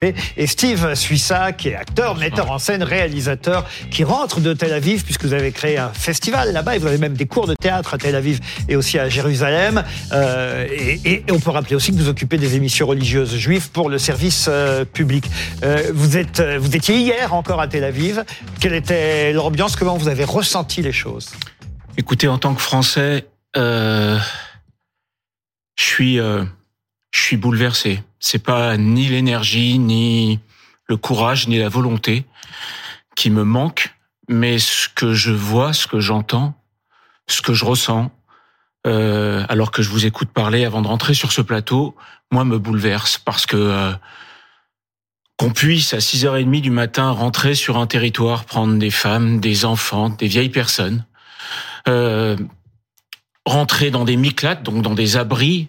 Et Steve Suissa, qui est acteur, metteur en scène, réalisateur, qui rentre de Tel Aviv, puisque vous avez créé un festival là-bas, et vous avez même des cours de théâtre à Tel Aviv et aussi à Jérusalem. Euh, et, et, on peut rappeler aussi que vous occupez des émissions religieuses juives pour le service euh, public. Euh, vous, êtes, vous étiez hier encore à Tel Aviv. Quelle était l'ambiance? Comment vous avez ressenti les choses? Écoutez, en tant que Français, je suis je suis bouleversé. C'est pas ni l'énergie, ni le courage, ni la volonté qui me manque, mais ce que je vois, ce que j'entends, ce que je ressens, euh, alors que je vous écoute parler avant de rentrer sur ce plateau, moi me bouleverse parce que euh, qu'on puisse à 6h30 du matin rentrer sur un territoire, prendre des femmes, des enfants, des vieilles personnes, euh, rentrer dans des miclates, donc dans des abris,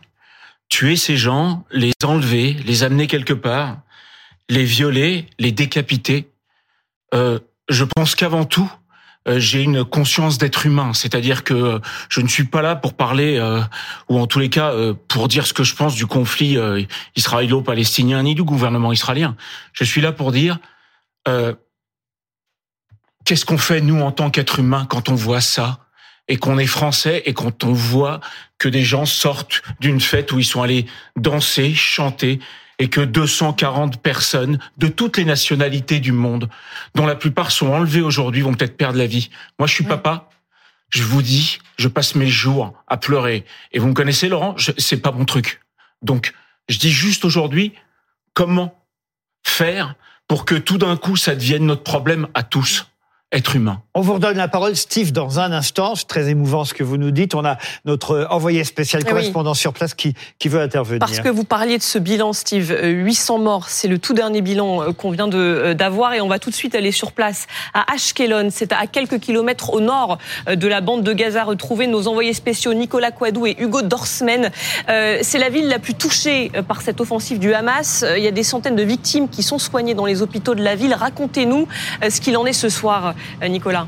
tuer ces gens, les enlever, les amener quelque part, les violer, les décapiter. Euh, je pense qu'avant tout, euh, j'ai une conscience d'être humain, c'est-à-dire que je ne suis pas là pour parler, euh, ou en tous les cas pour dire ce que je pense du conflit israélo-palestinien ni du gouvernement israélien. Je suis là pour dire qu'est-ce qu'on fait nous en tant qu'être humain quand on voit ça? Et qu'on est français et quand on voit que des gens sortent d'une fête où ils sont allés danser, chanter et que 240 personnes de toutes les nationalités du monde, dont la plupart sont enlevées aujourd'hui, vont peut-être perdre la vie. Moi, je suis papa. Je vous dis, je passe mes jours à pleurer. Et vous me connaissez, Laurent, c'est pas mon truc. Donc, je dis juste aujourd'hui, comment faire pour que tout d'un coup, ça devienne notre problème à tous? Être humain. On vous redonne la parole, Steve, dans un instant. C'est très émouvant ce que vous nous dites. On a notre envoyé spécial eh correspondant sur place qui, qui veut intervenir. Parce que vous parliez de ce bilan, Steve. 800 euh, morts, c'est le tout dernier bilan euh, qu'on vient de euh, d'avoir et on va tout de suite aller sur place à Ashkelon. C'est à quelques kilomètres au nord de la bande de Gaza. Retrouver nos envoyés spéciaux Nicolas Kouadou et Hugo Dorsmen. C'est la ville la plus touchée par cette offensive du Hamas. Il y a des centaines de victimes qui sont soignées dans les hôpitaux de la ville. Racontez-nous ce qu'il en est ce soir. Nicolas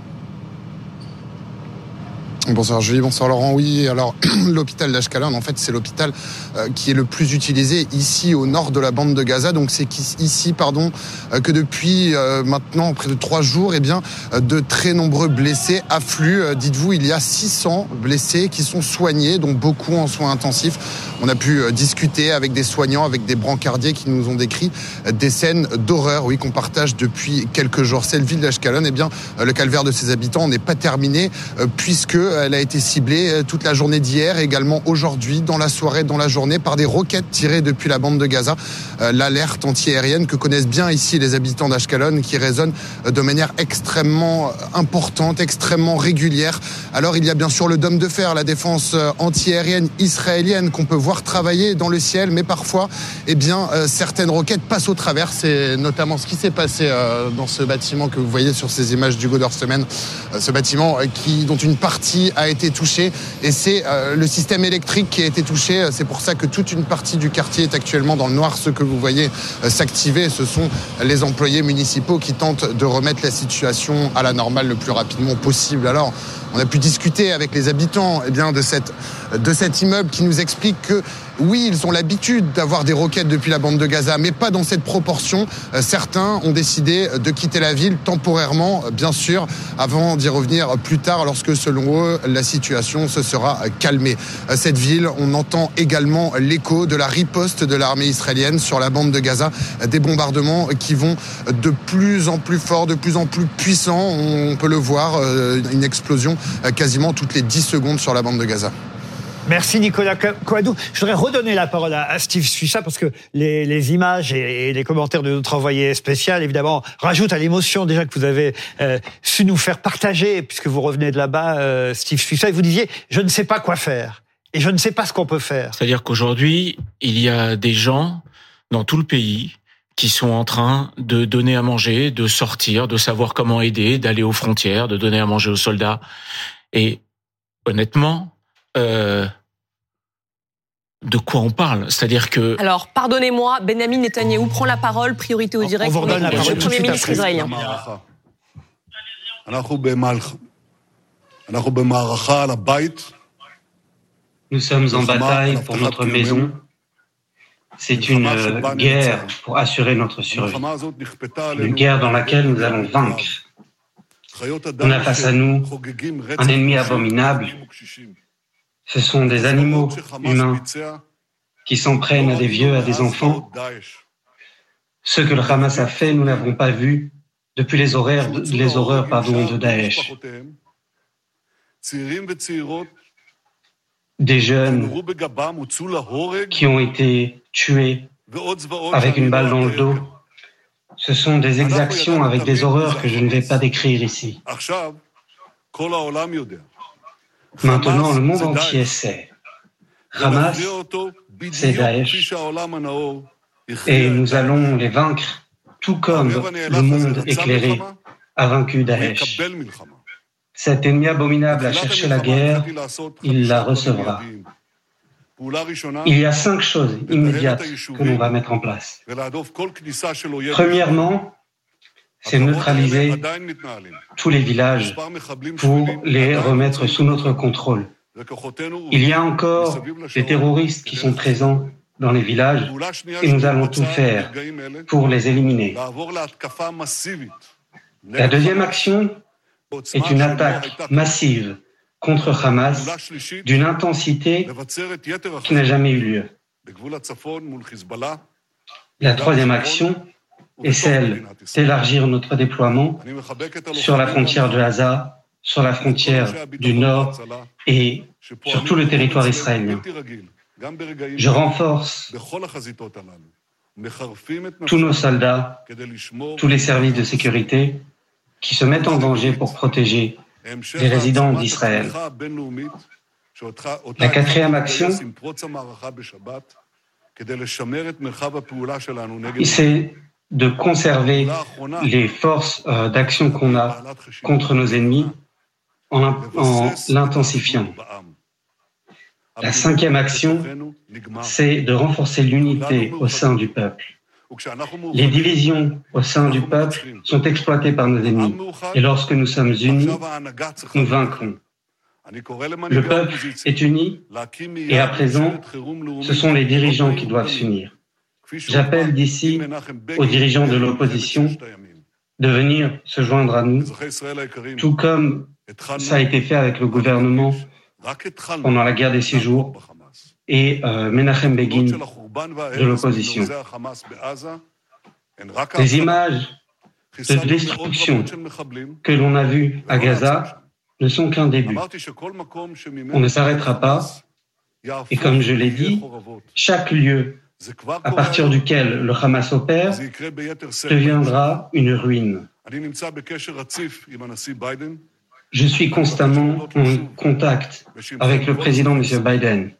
Bonsoir Julie, bonsoir Laurent. Oui, alors l'hôpital d'Ashkelon, en fait, c'est l'hôpital euh, qui est le plus utilisé ici au nord de la bande de Gaza. Donc c'est ici, pardon, euh, que depuis euh, maintenant près de trois jours, eh bien, de très nombreux blessés affluent. Dites-vous, il y a 600 blessés qui sont soignés, dont beaucoup en soins intensifs. On a pu discuter avec des soignants, avec des brancardiers qui nous ont décrit des scènes d'horreur, oui, qu'on partage depuis quelques jours. Cette ville d'Ashkelon, eh bien, le calvaire de ses habitants n'est pas terminé puisque elle a été ciblée euh, toute la journée d'hier, également aujourd'hui, dans la soirée, dans la journée, par des roquettes tirées depuis la bande de Gaza. Euh, l'alerte antiaérienne que connaissent bien ici les habitants d'Ashkelon, qui résonne euh, de manière extrêmement importante, extrêmement régulière. Alors il y a bien sûr le dôme de fer, la défense antiaérienne israélienne qu'on peut voir travailler dans le ciel, mais parfois, eh bien, certaines roquettes passent au travers. C'est notamment ce qui s'est passé dans ce bâtiment que vous voyez sur ces images du Godor Semaine. Ce bâtiment qui, dont une partie a été touché et c'est euh, le système électrique qui a été touché. C'est pour ça que toute une partie du quartier est actuellement dans le noir. Ce que vous voyez euh, s'activer, ce sont les employés municipaux qui tentent de remettre la situation à la normale le plus rapidement possible. Alors, on a pu discuter avec les habitants eh bien, de, de cet immeuble qui nous explique que oui, ils ont l'habitude d'avoir des roquettes depuis la bande de Gaza, mais pas dans cette proportion. Euh, certains ont décidé de quitter la ville temporairement, bien sûr, avant d'y revenir plus tard, lorsque, selon eux, la situation se sera calmée. Euh, cette ville, on entend également l'écho de la riposte de l'armée israélienne sur la bande de Gaza, des bombardements qui vont de plus en plus forts, de plus en plus puissants. On peut le voir, euh, une explosion quasiment toutes les 10 secondes sur la bande de Gaza. Merci Nicolas Coadou. Je voudrais redonner la parole à Steve Suissa parce que les, images et, les commentaires de notre envoyé spécial, évidemment, rajoutent à l'émotion déjà que vous avez euh, su nous faire partager, puisque vous revenez de là-bas, euh, Steve Suissa, et vous disiez, je ne sais pas quoi faire. Et je ne sais pas ce qu'on peut faire. C'est-à-dire qu'aujourd'hui, il y a des gens dans tout le pays qui sont en train de donner à manger, de sortir, de savoir comment aider, d'aller aux frontières, de donner à manger aux soldats. Et honnêtement, euh, de quoi on parle? C'est-à-dire que... Alors, pardonnez-moi, Benjamin Netanyahu prend la parole, priorité au direct. On redonne la parole le Premier ministre israélien. Nous sommes en bataille pour notre maison. C'est une guerre pour assurer notre survie. Une guerre dans laquelle nous allons vaincre. On a face à nous un ennemi abominable. Ce sont des animaux humains qui s'en prennent à des vieux, à des enfants. Ce que le Hamas a fait, nous n'avons pas vu depuis les, horreurs pardon, de Daesh. Des jeunes qui ont été tués avec une balle dans le dos. Ce sont des exactions avec des horreurs que je ne vais pas décrire ici. Maintenant, le monde entier sait. Hamas, c'est Daesh. Et nous allons les vaincre, tout comme le monde éclairé a vaincu Daesh. Cet ennemi abominable a cherché la guerre, il la recevra. Il y a cinq choses immédiates que l'on va mettre en place. Premièrement, c'est neutraliser tous les villages pour les remettre sous notre contrôle. Il y a encore des terroristes qui sont présents dans les villages et nous allons tout faire pour les éliminer. La deuxième action est une attaque massive contre Hamas d'une intensité qui n'a jamais eu lieu. La troisième action est celle d'élargir notre déploiement sur la frontière de Gaza, sur la frontière du Nord et sur tout le territoire israélien. Je renforce tous nos soldats, tous les services de sécurité qui se mettent en danger pour protéger les résidents d'Israël. La quatrième action, c'est de conserver les forces euh, d'action qu'on a contre nos ennemis en, l'intensifiant. La cinquième action, c'est de renforcer l'unité au sein du peuple. Les divisions au sein du peuple sont exploitées par nos ennemis. Et lorsque nous sommes unis, nous vaincrons. Le peuple est uni et à présent, ce sont les dirigeants qui doivent s'unir. J'appelle d'ici aux dirigeants de l'opposition de venir se joindre à nous, tout comme ça a été fait avec le gouvernement pendant la guerre des six jours et euh, Menachem Begin de l'opposition. Les images de destruction que l'on a vues à Gaza ne sont qu'un début. On ne s'arrêtera pas. Et comme je l'ai dit, chaque lieu à partir duquel le Hamas opère deviendra une ruine. Je suis constamment en contact avec le président M. Biden.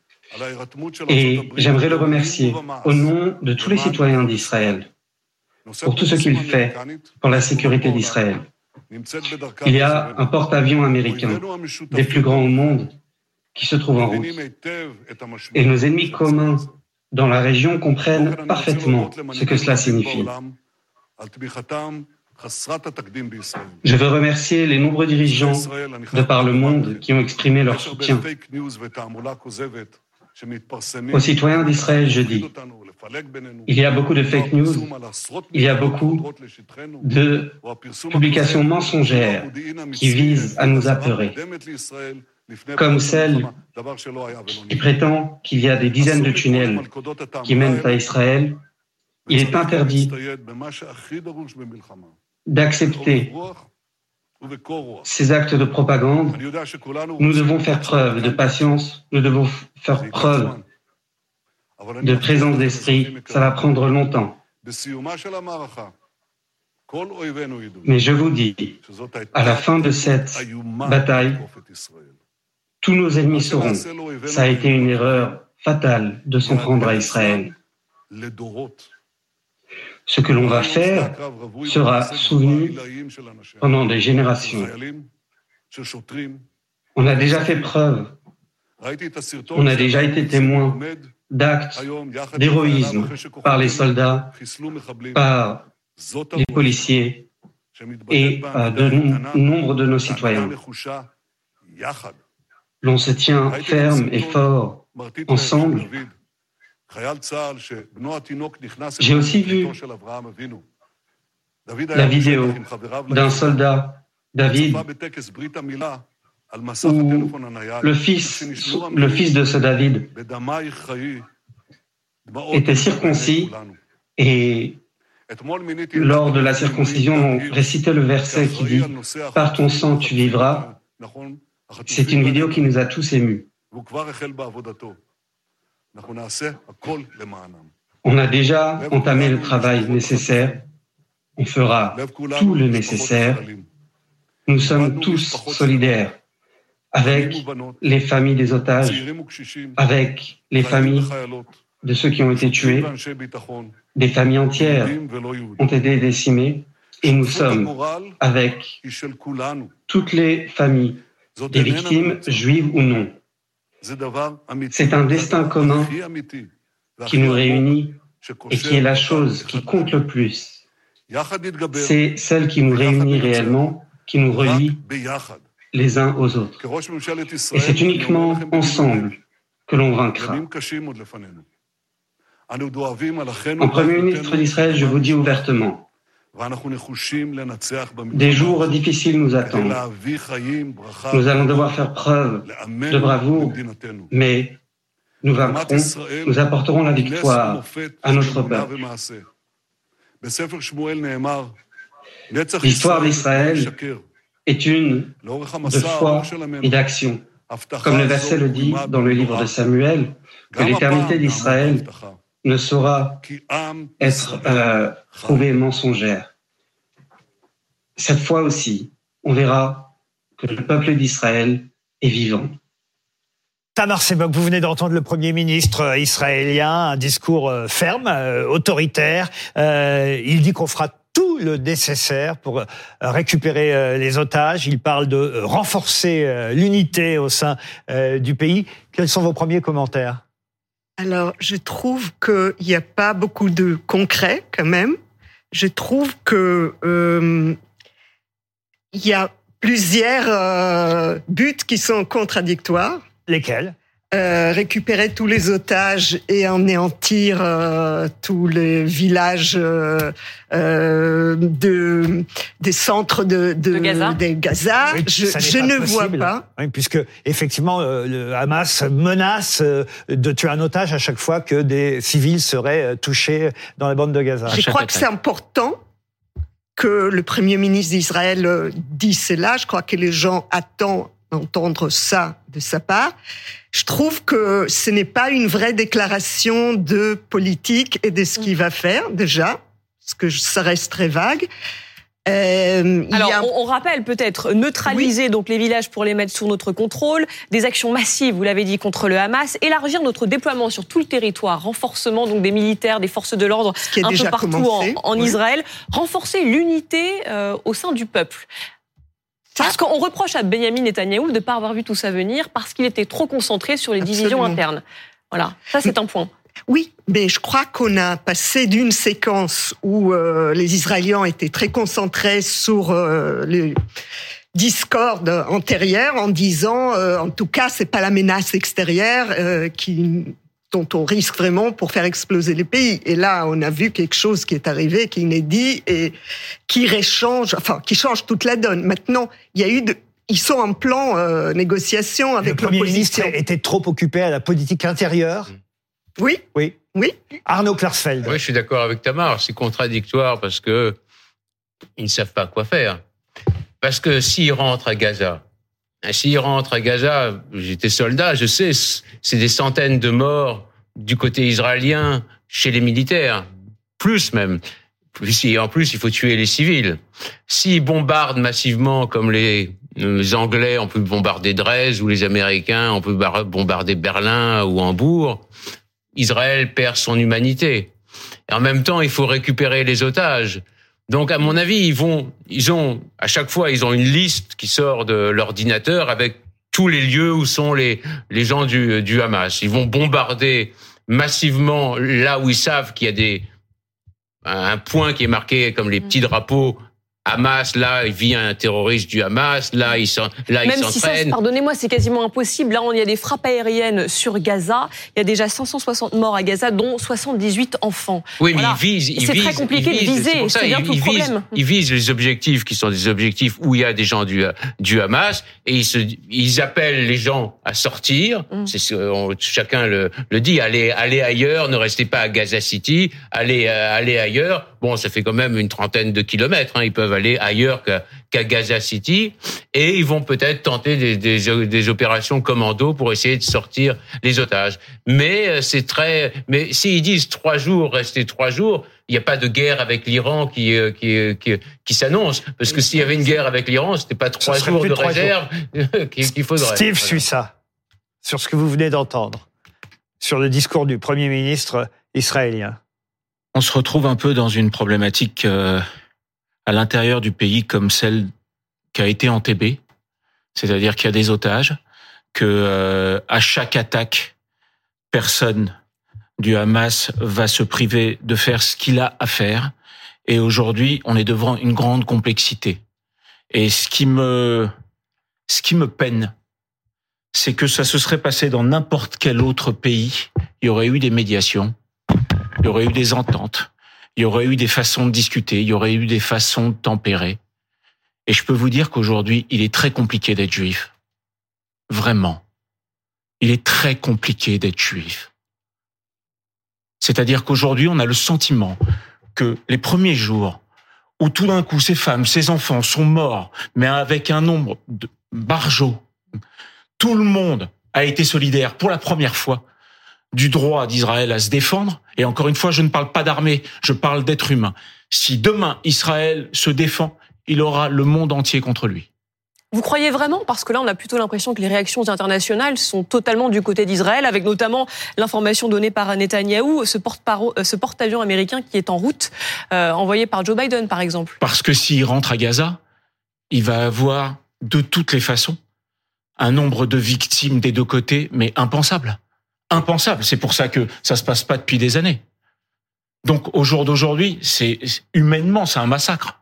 et j'aimerais le remercier au nom de tous les citoyens d'Israël pour tout ce qu'il fait pour la sécurité d'Israël. Il y a un porte-avions américain, des plus grands au monde, qui se trouve en route. Et nos ennemis communs dans la région comprennent parfaitement ce que cela signifie. Je veux remercier les nombreux dirigeants de par le monde qui ont exprimé leur soutien. Aux citoyens d'Israël, je dis, il y a beaucoup de fake news, il y a beaucoup de publications mensongères qui visent à nous apeurer, comme celle qui prétend qu'il y a des dizaines de tunnels qui mènent à Israël. Il est interdit d'accepter ces actes de propagande, nous devons faire preuve de patience, nous devons faire preuve de présence d'esprit. Ça va prendre longtemps. Mais je vous dis, à la fin de cette bataille, tous nos ennemis sauront, ça a été une erreur fatale de s'en prendre à Israël. Ce que l'on va faire sera souvenu pendant des générations. On a déjà fait preuve, on a déjà été témoin d'actes d'héroïsme par les soldats, par les policiers et euh, de nombre de nos citoyens. L'on se tient ferme et fort ensemble. J'ai aussi vu la vidéo d'un soldat, David, où le fils, le fils de ce David était circoncis et lors de la circoncision, on récitait le verset qui dit ⁇ Par ton sang tu vivras ⁇ C'est une vidéo qui nous a tous émus. On a déjà entamé le travail nécessaire. On fera tout le nécessaire. Nous sommes tous solidaires avec les familles des otages, avec les familles de ceux qui ont été tués. Des familles entières ont été décimées. Et nous sommes avec toutes les familles des victimes, juives ou non. C'est un destin commun qui nous réunit et qui est la chose qui compte le plus. C'est celle qui nous réunit réellement, qui nous relie les uns aux autres. Et c'est uniquement ensemble que l'on vaincra. En Premier ministre d'Israël, je vous dis ouvertement, des jours difficiles nous attendent. Nous allons devoir faire preuve de bravoure, mais nous vaincrons, nous apporterons la victoire à notre peuple. L'histoire d'Israël est une de foi et d'action. Comme le verset le dit dans le livre de Samuel, que l'éternité d'Israël ne saura être euh, trouvée mensongère. Cette fois aussi, on verra que le peuple d'Israël est vivant. Tamar Sebok, vous venez d'entendre le Premier ministre euh, israélien, un discours euh, ferme, autoritaire. il dit qu'on fera tout le nécessaire pour récupérer les otages. Il parle de renforcer l'unité au sein du pays. Quels sont vos premiers commentaires? Alors, je trouve qu'il n'y a pas beaucoup de concret quand même. Je trouve que euh, il y a plusieurs euh, buts qui sont contradictoires. Lesquels? Euh, récupérer tous les otages et anéantir euh, tous les villages euh, euh de des centres de, de, Gaza. Des Gaza. je, je ne vois pas. Oui, puisque effectivement, le Hamas menace de tuer un otage à chaque fois que des civils seraient touchés dans la bande de Gaza. Je crois que c'est important que le premier ministre d'Israël dise cela. Je crois que les gens attendent entendre ça de sa part. Je trouve que ce n'est pas une vraie déclaration de politique et de ce qu'il va faire déjà, parce que ça reste très vague. Euh, Alors, on, rappelle peut-être neutraliser donc les villages pour les mettre sous notre contrôle, des actions massives, vous l'avez dit, contre le Hamas, élargir notre déploiement sur tout le territoire, renforcement donc des militaires, des forces de l'ordre un peu partout en, Israël, renforcer l'unité euh, au sein du peuple. Parce qu'on reproche à Benjamin Netanyahu de ne pas avoir vu tout ça venir parce qu'il était trop concentré sur les divisions internes. Voilà, ça c'est un point. Oui, mais je crois qu'on a passé d'une séquence où euh, les Israéliens étaient très concentrés sur euh, les discordes antérieures en disant, euh, en tout cas, c'est pas la menace extérieure qui dont on risque vraiment pour faire exploser les pays. Et là, on a vu quelque chose qui est arrivé, qui est inédit et qui réchange, enfin, qui change toute la donne. Maintenant, il y a eu de, ils sont en plan euh, négociation avec l'opposition. Le Premier ministre était trop occupé à la politique intérieure. Oui. Oui. Oui. Arnaud Klarsfeld. Oui, je suis d'accord avec Tamar. C'est contradictoire parce que ils ne savent pas quoi faire. Parce que s'ils rentrent à Gaza, s'ils rentrent à Gaza, j'étais soldat, je sais, c'est des centaines de morts du côté israélien chez les militaires, plus même. En plus, il faut tuer les civils. S'ils bombardent massivement comme les, Anglais ont pu bombarder Dresde ou les Américains ont pu bombarder Berlin ou Hambourg, Israël perd son humanité. Et en même temps, il faut récupérer les otages. Donc, à mon avis, ils vont, ils ont, à chaque fois, ils ont une liste qui sort de l'ordinateur avec tous les lieux où sont les, les gens du, du Hamas. Ils vont bombarder massivement là où ils savent qu'il y a des, un point qui est marqué comme les petits drapeaux Hamas, là, il vit un terroriste du Hamas, là, il s'en, là, Même il si ça, pardonnez-moi, c'est quasiment impossible. Là, on- il y a des frappes aériennes sur Gaza. Il y a déjà 560 morts à Gaza, dont 78 enfants. Oui, mais Voilà. il vise, il C'est vise, très compliqué de vise, viser, c'est bien tout le problème. il vise les objectifs qui sont des objectifs où il y a des gens du, du Hamas et ils, se, ils appellent les gens à sortir. Mm. C'est on- chacun le, le dit. Allez, allez ailleurs, ne restez pas à Gaza City. Allez, euh, allez ailleurs. Bon, ça fait quand même une trentaine de kilomètres. Hein, ils peuvent aller ailleurs qu'à Gaza City et ils vont peut-être tenter des, des, des opérations commando pour essayer de sortir les otages. Mais euh, c'est très. Mais s'ils disent trois jours, restez trois jours, il n'y a pas de guerre avec l'Iran qui euh, qui euh, qui, qui s'annonce. Parce que s'il y avait une guerre avec l'Iran, c'était pas trois jours de trois réserve qu'il faudrait. Steve Voilà. suit ça, sur ce que vous venez d'entendre, sur le discours du Premier ministre israélien. On se retrouve un peu dans une problématique euh, à l'intérieur du pays comme celle qui a été en TB, c'est-à-dire qu'il y a des otages, que euh, à chaque attaque, personne du Hamas va se priver de faire ce qu'il a à faire. Et aujourd'hui, on est devant une grande complexité. Et ce qui me, ce qui me peine, c'est que ça se serait passé dans n'importe quel autre pays. Il y aurait eu des médiations, il y aurait eu des ententes, il y aurait eu des façons de discuter, il y aurait eu des façons de tempérer. Et je peux vous dire qu'aujourd'hui, il est très compliqué d'être juif. Vraiment. Il est très compliqué d'être juif. C'est-à-dire qu'aujourd'hui, on a le sentiment que les premiers jours où tout d'un coup ces femmes, ces enfants sont morts, mais avec un nombre de barjots, tout le monde a été solidaire pour la première fois du droit d'Israël à se défendre. Et encore une fois, je ne parle pas d'armée, je parle d'être humain. Si demain Israël se défend, il aura le monde entier contre lui. Vous croyez vraiment? Parce que là, on a plutôt l'impression que les réactions internationales sont totalement du côté d'Israël, avec notamment l'information donnée par Netanyahou, ce euh, porte-avions américain qui est en route, euh, envoyé par Joe Biden, par exemple. Parce que s'il rentre à Gaza, il va avoir de toutes les façons un nombre de victimes des deux côtés, mais impensable. Impensable. C'est pour ça que ça se passe pas depuis des années. Donc au jour d'aujourd'hui, c'est humainement, c'est un massacre.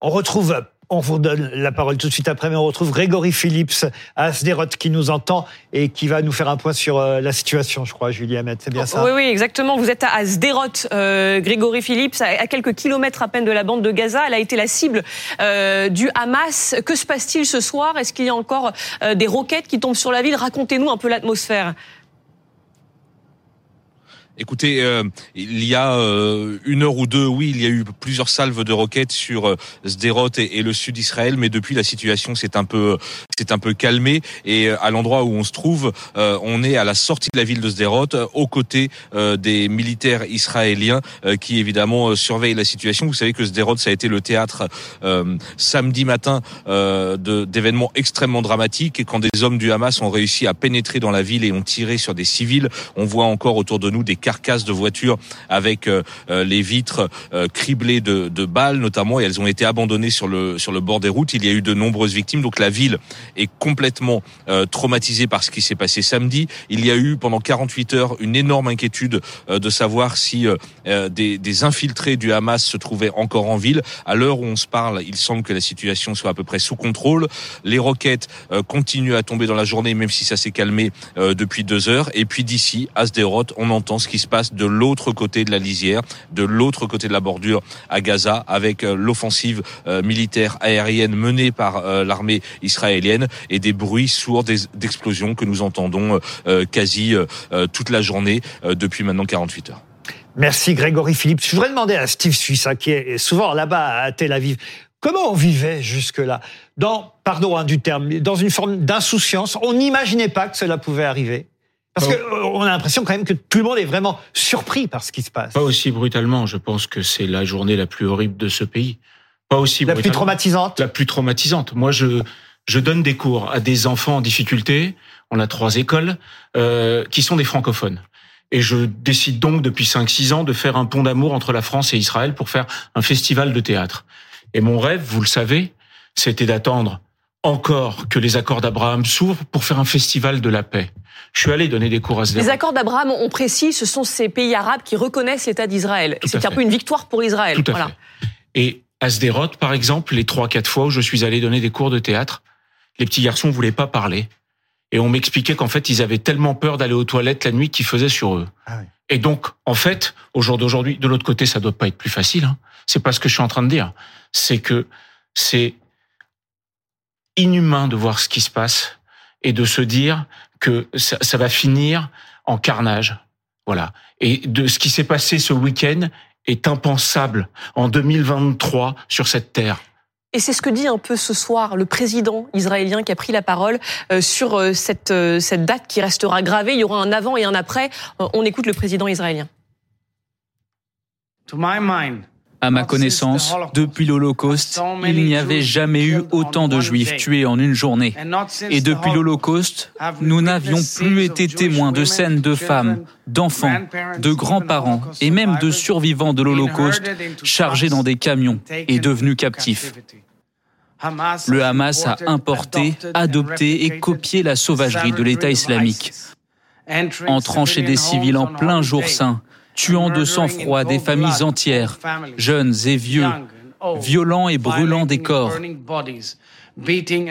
On retrouve, on vous donne la parole tout de suite après, mais on retrouve Grégory Phillips à Sderot qui nous entend et qui va nous faire un point sur euh, la situation, je crois, Julie Hamet. C'est bien ça? Oui, oui, exactement. Vous êtes à Sderot, euh, Grégory Phillips, à, à quelques kilomètres à peine de la bande de Gaza. Elle a été la cible euh, du Hamas. Que se passe-t-il ce soir? Est-ce qu'il y a encore euh, des roquettes qui tombent sur la ville? Racontez-nous un peu l'atmosphère. Écoutez, euh, il y a euh, une heure ou deux, oui, il y a eu plusieurs salves de roquettes sur euh, Sderot et, le sud d'Israël, mais depuis la situation s'est un peu, s'est un peu calmée et euh, à l'endroit où on se trouve, euh, on est à la sortie de la ville de Sderot, euh, aux côtés des militaires israéliens qui évidemment surveillent la situation. Vous savez que Sderot, ça a été le théâtre samedi matin de- d'événements extrêmement dramatiques et quand des hommes du Hamas ont réussi à pénétrer dans la ville et ont tiré sur des civils, on voit encore autour de nous des carcasses de voitures avec euh, euh, les vitres euh, criblées de, de balles notamment et elles ont été abandonnées sur le sur le bord des routes. Il y a eu de nombreuses victimes, donc la ville est complètement traumatisée par ce qui s'est passé samedi. Il y a eu pendant 48 heures une énorme inquiétude de savoir si des, des infiltrés du Hamas se trouvaient encore en ville. À l'heure où on se parle, il semble que la situation soit à peu près sous contrôle. Les roquettes euh, continuent à tomber dans la journée, même si ça s'est calmé euh, depuis deux heures. Et puis d'ici, à Sderot, on entend ce qui se passe de l'autre côté de la lisière, de l'autre côté de la bordure à Gaza, avec euh, l'offensive euh, militaire aérienne menée par euh, l'armée israélienne et des bruits sourds d'explosions que nous entendons quasi toute la journée depuis maintenant 48 heures. Merci Grégory Phillips. Je voudrais demander à Steve Suissa, qui est souvent là-bas à Tel Aviv, comment on vivait jusque-là? Dans, pardon hein, du terme, dans une forme d'insouciance. On n'imaginait pas que cela pouvait arriver. Parce qu'on a l'impression quand même que tout le monde est vraiment surpris par ce qui se passe. Pas aussi brutalement. Je pense que c'est la journée la plus horrible de ce pays. Pas aussi La plus traumatisante. la plus traumatisante. Moi, je je donne des cours à des enfants en difficulté. On a trois écoles euh, qui sont des francophones. Et je décide donc depuis 5-6 ans de faire un pont d'amour entre la France et Israël pour faire un festival de théâtre. Et mon rêve, vous le savez, c'était d'attendre encore que les accords d'Abraham s'ouvrent pour faire un festival de la paix. Je suis allé donner des cours à Les Sderot. accords d'Abraham, on précise, ce sont ces pays arabes qui reconnaissent l'État d'Israël. C'est un peu une victoire pour Israël. Tout à voilà. fait. Et à Sderot, par exemple, les trois, quatre fois où je suis allé donner des cours de théâtre, les petits garçons voulaient pas parler. Et on m'expliquait qu'en fait, ils avaient tellement peur d'aller aux toilettes la nuit qu'ils faisaient sur eux. Ah oui. Et donc, en fait, au jour d'aujourd'hui, de l'autre côté, ça doit pas être plus facile. Hein. C'est pas ce que je suis en train de dire. C'est que c'est inhumain de voir ce qui se passe et de se dire que ça, ça va finir en carnage. Voilà. Et de ce qui s'est passé ce week-end est impensable en 2023 sur cette terre. Et c'est ce que dit un peu ce soir le président israélien qui a pris la parole euh, sur euh, cette, euh, cette date qui restera gravée. Il y aura un avant et un après. On écoute le président israélien. À ma connaissance, depuis l'Holocauste, il n'y avait jamais eu autant de Juifs tués en une journée. Et depuis l'Holocauste, nous n'avions plus été témoins de scènes de femmes, d'enfants, de grands-parents et même de survivants de l'Holocauste chargés dans des camions et devenus captifs. Le Hamas a importé, adopté et copié la sauvagerie de l'État islamique, entrant chez des civils en plein jour saint, tuant de sang-froid des familles entières, jeunes et vieux, violant et brûlant des corps,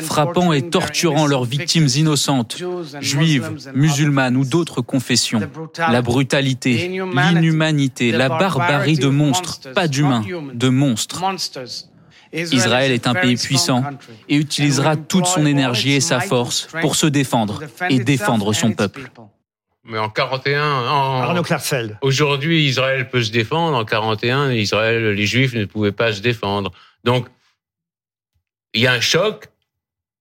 frappant et torturant leurs victimes innocentes, juives, musulmanes ou d'autres confessions. La brutalité, l'inhumanité, la barbarie de monstres, pas d'humains, de monstres. Israël est un pays puissant et utilisera toute son énergie et sa force pour se défendre et défendre son peuple. Mais en 41, en- Arnaud Klarsfeld. aujourd'hui, Israël peut se défendre. En 41, Israël, les Juifs ne pouvaient pas se défendre. Donc, il y a un choc,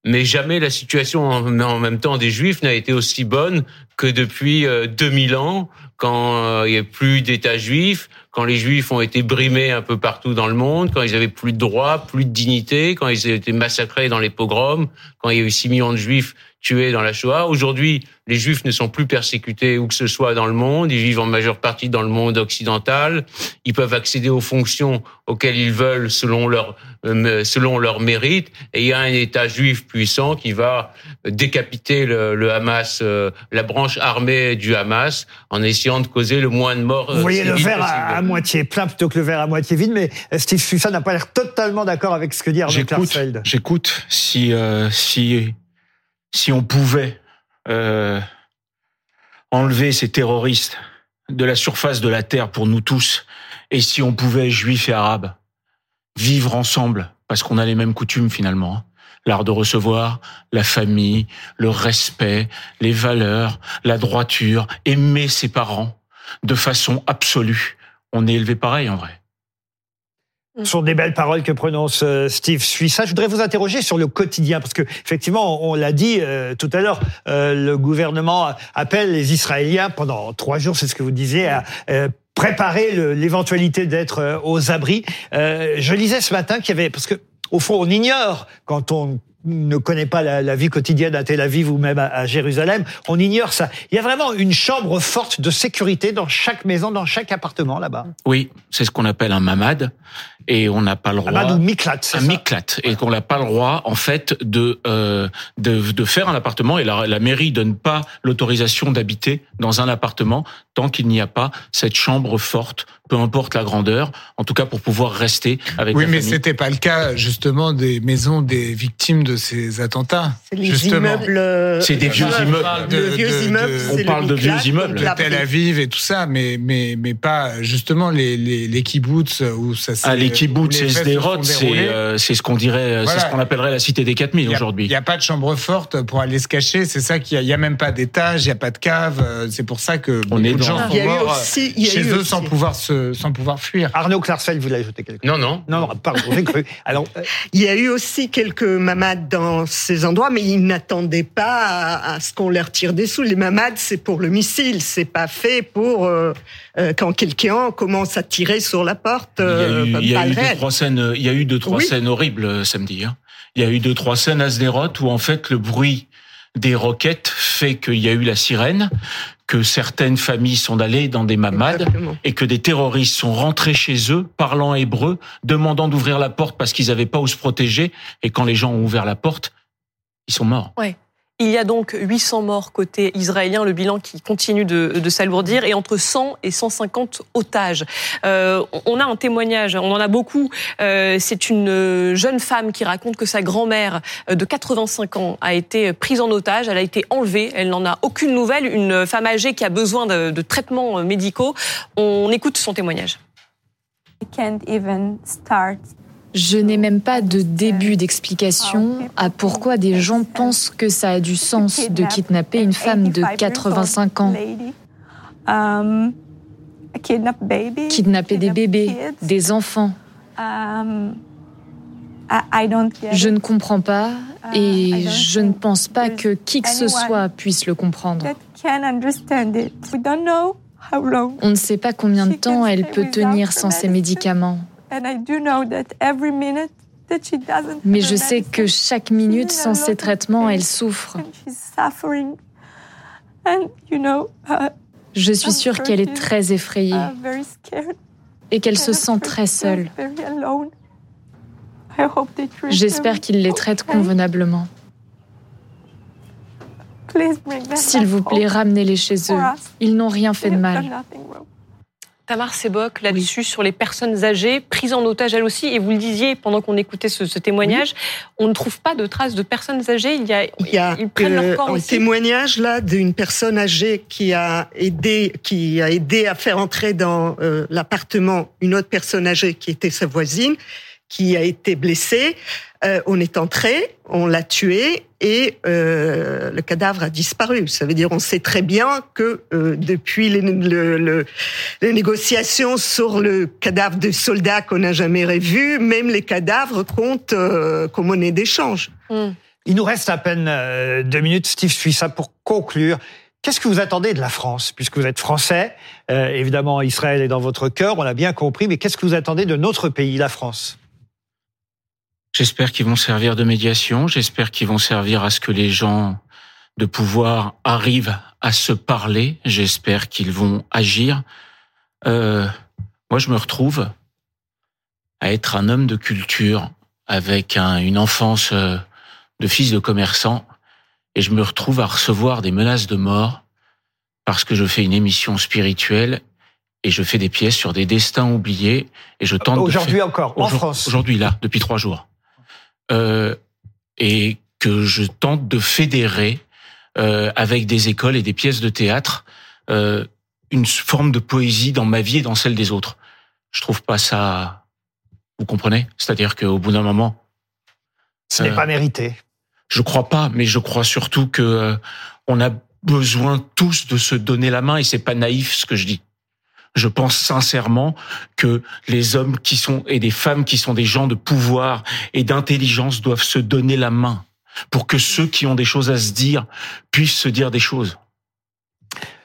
mais jamais la situation en, même temps des Juifs n'a été aussi bonne que depuis euh, 2000 ans, quand euh, il n'y a plus d'État juif, quand les Juifs ont été brimés un peu partout dans le monde, quand ils avaient plus de droits, plus de dignité, quand ils ont été massacrés dans les pogroms, quand il y a eu 6 millions de Juifs tués dans la Shoah. Aujourd'hui, les Juifs ne sont plus persécutés où que ce soit dans le monde. Ils vivent en majeure partie dans le monde occidental. Ils peuvent accéder aux fonctions auxquelles ils veulent selon leur euh, selon leur mérite. Et il y a un État juif puissant qui va décapiter le, le Hamas, euh, la branche armée du Hamas, en essayant de causer le moins de morts. euh, Vous voyez le verre à, moitié plein plutôt que le verre à moitié vide, mais Steve Sussa n'a pas l'air totalement d'accord avec ce que dit Arnaud J'écoute, Klarsfeld. j'écoute. Si euh, si si on pouvait euh, enlever ces terroristes de la surface de la terre pour nous tous, et si on pouvait juifs et arabes vivre ensemble, parce qu'on a les mêmes coutumes finalement. hein. L'art de recevoir, la famille, le respect, les valeurs, la droiture, aimer ses parents de façon absolue. On est élevé pareil en vrai. Ce sont des belles paroles que prononce euh, Steve Suissa. Je voudrais vous interroger sur le quotidien, parce que effectivement, on l'a dit euh, tout à l'heure, euh, le gouvernement appelle les Israéliens pendant trois jours, c'est ce que vous disiez, à euh, préparer l'éventualité d'être euh, aux abris. Euh, je lisais ce matin qu'il y avait, parce que au fond, on ignore quand on ne connaît pas la, la vie quotidienne à Tel Aviv ou même à, à Jérusalem, on ignore ça. Il y a vraiment une chambre forte de sécurité dans chaque maison, dans chaque appartement là-bas. Oui, c'est ce qu'on appelle un mamad, et on n'a pas le droit. Mamad ou miklat, c'est un ça miklat et qu'on n'a pas le droit en fait de euh, de, de faire un appartement et la, la mairie donne pas l'autorisation d'habiter dans un appartement tant qu'il n'y a pas cette chambre forte, peu importe la grandeur, en tout cas pour pouvoir rester avec Oui, la mais c'était pas le cas justement des maisons des victimes de ces attentats. C'est les justement. immeubles. euh, C'est des vieux immeubles. De, vieux de- immeubles. c'est on le parle de vieux immeubles. de. Tel Aviv et tout ça, mais mais mais pas justement les les, les kibbutz où ça s'est- Ah, les kibbutz se Sderot, c'est euh, c'est ce qu'on dirait, c'est Voilà. ce qu'on appellerait la cité des 4000 Il y a- aujourd'hui. Il n'y a pas de chambre forte pour aller se cacher. C'est ça qu'il y a. Il y a même pas d'étage, il n'y a pas de cave. euh, C'est pour ça que On est gens Il y sont a eu morts aussi- il y a chez eu eux aussi- sans pouvoir se, sans pouvoir fuir. Arnaud Klarsfeld voulait ajouter quelque chose. Non, non. Non, non, pardon, j'ai cru. Alors, euh, Il y a eu aussi quelques mamades dans ces endroits, mais ils n'attendaient pas à, à ce qu'on leur tire des sous. Les mamades, c'est pour le missile, c'est pas fait pour euh, euh, quand quelqu'un commence à tirer sur la porte. Il y a euh, eu, il y a eu deux, trois scènes, euh, il y a eu deux, trois Oui. scènes horribles euh, samedi. hein. Il y a eu deux, trois scènes à Sderot où en fait le bruit des roquettes fait qu'il y a eu la sirène, que certaines familles sont allées dans des mamades Exactement. et que des terroristes sont rentrés chez eux, parlant hébreu, demandant d'ouvrir la porte parce qu'ils n'avaient pas où se protéger. Et quand les gens ont ouvert la porte, ils sont morts. Il y a donc 800 morts côté israélien, le bilan qui continue de, s'alourdir, et entre 100 et 150 otages. Euh, on a un témoignage, on en a beaucoup. Euh, c'est une jeune femme qui raconte que sa grand-mère euh, de 85 ans a été prise en otage, elle a été enlevée, elle n'en a aucune nouvelle. Une femme âgée qui a besoin de traitements médicaux. On écoute son témoignage. Je n'ai même pas de début d'explication à pourquoi des gens pensent que ça a du sens de kidnapper une femme de 85 ans. Kidnapper des bébés, des enfants. Je ne comprends pas et je ne pense pas que qui que ce soit puisse le comprendre. On ne sait pas combien de temps elle peut tenir sans ses médicaments. Mais je sais que chaque minute sans ces traitements, elle souffre. Je suis sûre qu'elle est très effrayée et qu'elle se sent très seule. J'espère qu'ils les traitent convenablement. S'il vous plaît, ramenez-les chez eux. Ils n'ont rien fait de mal. Tamar Sebok, là-dessus, sur les personnes âgées, prises en otage elles aussi, et vous le disiez pendant qu'on écoutait ce, témoignage, on ne trouve pas de traces de personnes âgées. Il y a, il y a ils prennent leur corps un témoignage là d'une personne âgée qui a aidé, qui a aidé à faire entrer dans euh, l'appartement une autre personne âgée qui était sa voisine, qui a été blessée. Euh, on est entré, on l'a tué et euh, le cadavre a disparu. Ça veut dire on sait très bien que euh, depuis les, négociations sur le cadavre de soldats qu'on n'a jamais revu, même les cadavres comptent comme monnaie d'échange. Hmm. Il nous reste à peine deux minutes, Steve Suissa, pour conclure. Qu'est-ce que vous attendez de la France, puisque vous êtes français? Évidemment, Israël est dans votre cœur, on l'a bien compris, mais qu'est-ce que vous attendez de notre pays, la France? J'espère qu'ils vont servir de médiation. J'espère qu'ils vont servir à ce que les gens de pouvoir arrivent à se parler. J'espère qu'ils vont agir. Euh, moi, je me retrouve à être un homme de culture avec une enfance euh, de fils de commerçant et je me retrouve à recevoir des menaces de mort parce que je fais une émission spirituelle et je fais des pièces sur des destins oubliés et je tente aujourd'hui encore en France aujourd'hui là depuis trois jours euh, et que je tente de fédérer euh, avec des écoles et des pièces de théâtre euh, une forme de poésie dans ma vie et dans celle des autres. Je trouve pas ça. Vous comprenez? C'est-à-dire qu'au bout d'un moment, ce n'est pas mérité. Je crois pas, mais je crois surtout que on a besoin tous de se donner la main et c'est pas naïf ce que je dis. Je pense sincèrement que les hommes qui sont et des femmes qui sont des gens de pouvoir et d'intelligence doivent se donner la main pour que ceux qui ont des choses à se dire puissent se dire des choses.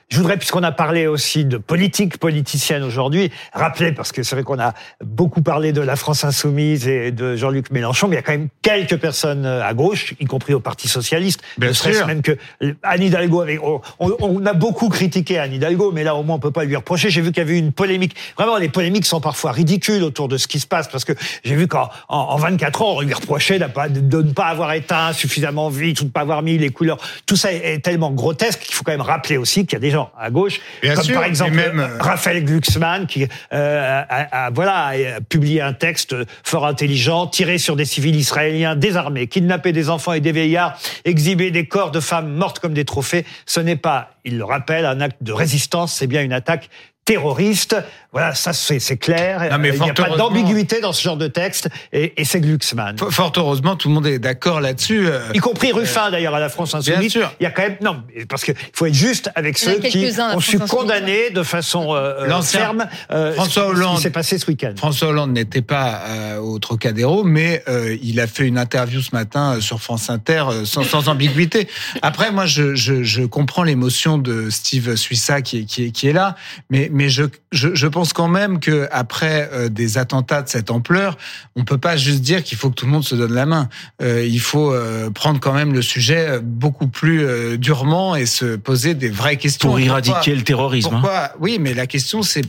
Je voudrais, puisqu'on a parlé aussi de politique politicienne aujourd'hui, rappeler, parce que c'est vrai qu'on a beaucoup parlé de la France insoumise et de Jean-Luc Mélenchon, mais il y a quand même quelques personnes euh, à gauche, y compris au Parti socialiste. Bien sûr. même que Anne Hidalgo avait, on, a beaucoup critiqué Anne Hidalgo, mais là au moins on peut pas lui reprocher. J'ai vu qu'il y avait eu une polémique. Vraiment, les polémiques sont parfois ridicules autour de ce qui se passe, parce que j'ai vu qu'en en, 24 ans, on lui reprochait de, ne pas avoir éteint suffisamment vite ou de ne pas avoir mis les couleurs. Tout ça est tellement grotesque qu'il faut quand même rappeler aussi qu'il y a des gens à gauche, comme par exemple même... Euh, Raphaël Glucksmann qui euh, a, voilà publié un texte fort intelligent, tiré sur des civils israéliens désarmés, kidnapper des enfants et des vieillards, exhiber des corps de femmes mortes comme des trophées. Ce n'est pas, il le rappelle, un acte de résistance, c'est bien une attaque terroriste. Voilà, ça c'est clair. il n'y a pas d'ambiguïté dans ce genre de texte et, et c'est Glucksmann. Fort heureusement, tout le monde est d'accord là-dessus. Euh, y compris Ruffin euh, d'ailleurs à la France Insoumise. Bien sûr. Il y a quand même non parce qu'il faut être juste avec ceux qui ont su condamner de façon euh, ferme François Hollande, ce qui s'est passé ce week-end. François Hollande n'était pas au Trocadéro, mais il a fait une interview ce matin sur France Inter sans, sans ambiguïté. Après, moi, je, je, je comprends l'émotion de Steve Suissa qui, qui, qui est là, mais, mais je, je, je pense quand même que après euh, des attentats de cette ampleur, on peut pas juste dire qu'il faut que tout le monde se donne la main. Euh, il faut euh, prendre quand même le sujet beaucoup plus durement et se poser des vraies questions. Pour éradiquer le terrorisme. Hein. Oui, mais la question c'est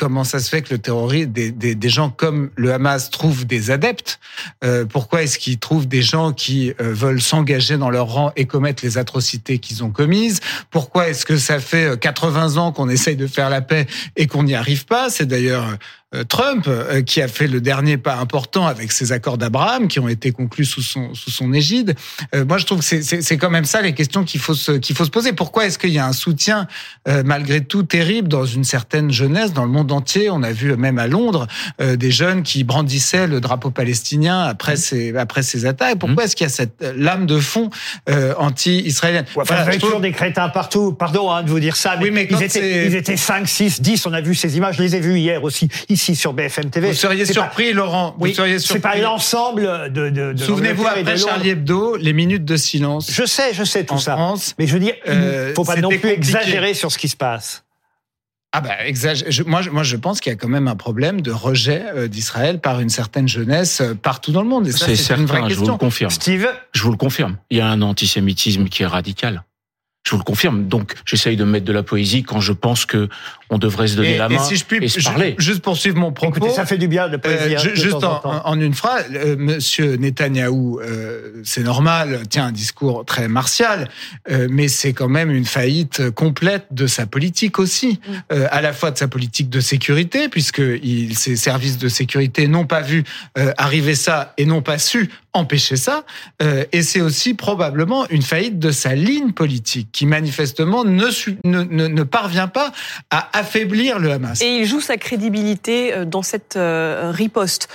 comment ça se fait que le terrorisme, des, des, des gens comme le Hamas trouvent des adeptes euh, Pourquoi est-ce qu'ils trouvent des gens qui euh, veulent s'engager dans leur rang et commettre les atrocités qu'ils ont commises? Pourquoi est-ce que ça fait 80 ans qu'on essaye de faire la paix et qu'on n'y arrive pas? C'est d'ailleurs euh, Trump euh, qui a fait le dernier pas important avec ces accords d'Abraham qui ont été conclus sous son sous son égide. Euh, moi, je trouve que c'est c'est quand même ça les questions qu'il faut se qu'il faut se poser. Pourquoi est-ce qu'il y a un soutien malgré tout terrible dans une certaine jeunesse dans le monde entier? On a vu même à Londres des jeunes qui brandissaient le drapeau palestinien après ces après ces attaques. Pourquoi est-ce qu'il y a cette lame de fond anti-israélienne? Ouais, enfin, Il y toujours des crétins partout. Pardon hein, de vous dire ça, mais, oui, mais ils, étaient, ils étaient 5, 6, 10. On a vu ces images. Je les ai vues hier aussi ici sur BFM TV. Vous seriez surpris, Laurent. Oui, seriez surpris. C'est pas l'ensemble de. de, de Souvenez-vous après Charlie Hebdo, les minutes de silence. Je sais, je sais tout ça. France, mais je veux dire, il euh, faut pas non plus exagérer sur ce qui se passe. Ah bah exagère. moi, moi, je pense qu'il y a quand même un problème de rejet euh, d'Israël par une certaine jeunesse euh, partout dans le monde. C'est certain, une vraie question. je vous le confirme. Steve, je vous le confirme. Il y a un antisémitisme qui est radical. Je vous le confirme. Donc, j'essaye de mettre de la poésie quand je pense que on devrait se donner la main et, si je puis, se parler. Juste poursuivre mon propos. Écoutez, ça fait du bien de poésie. Euh, juste en, une phrase, euh, Monsieur Netanyahou, euh, c'est normal, tient un discours très martial, euh, mais c'est quand même une faillite complète de sa politique aussi, mm. euh, à la fois de sa politique de sécurité, puisque il, ses services de sécurité n'ont pas vu arriver ça et n'ont pas su empêcher ça, et c'est aussi probablement une faillite de sa ligne politique qui manifestement ne, ne, ne, parvient pas à affaiblir le Hamas. Et il joue sa crédibilité euh, dans cette euh, riposte.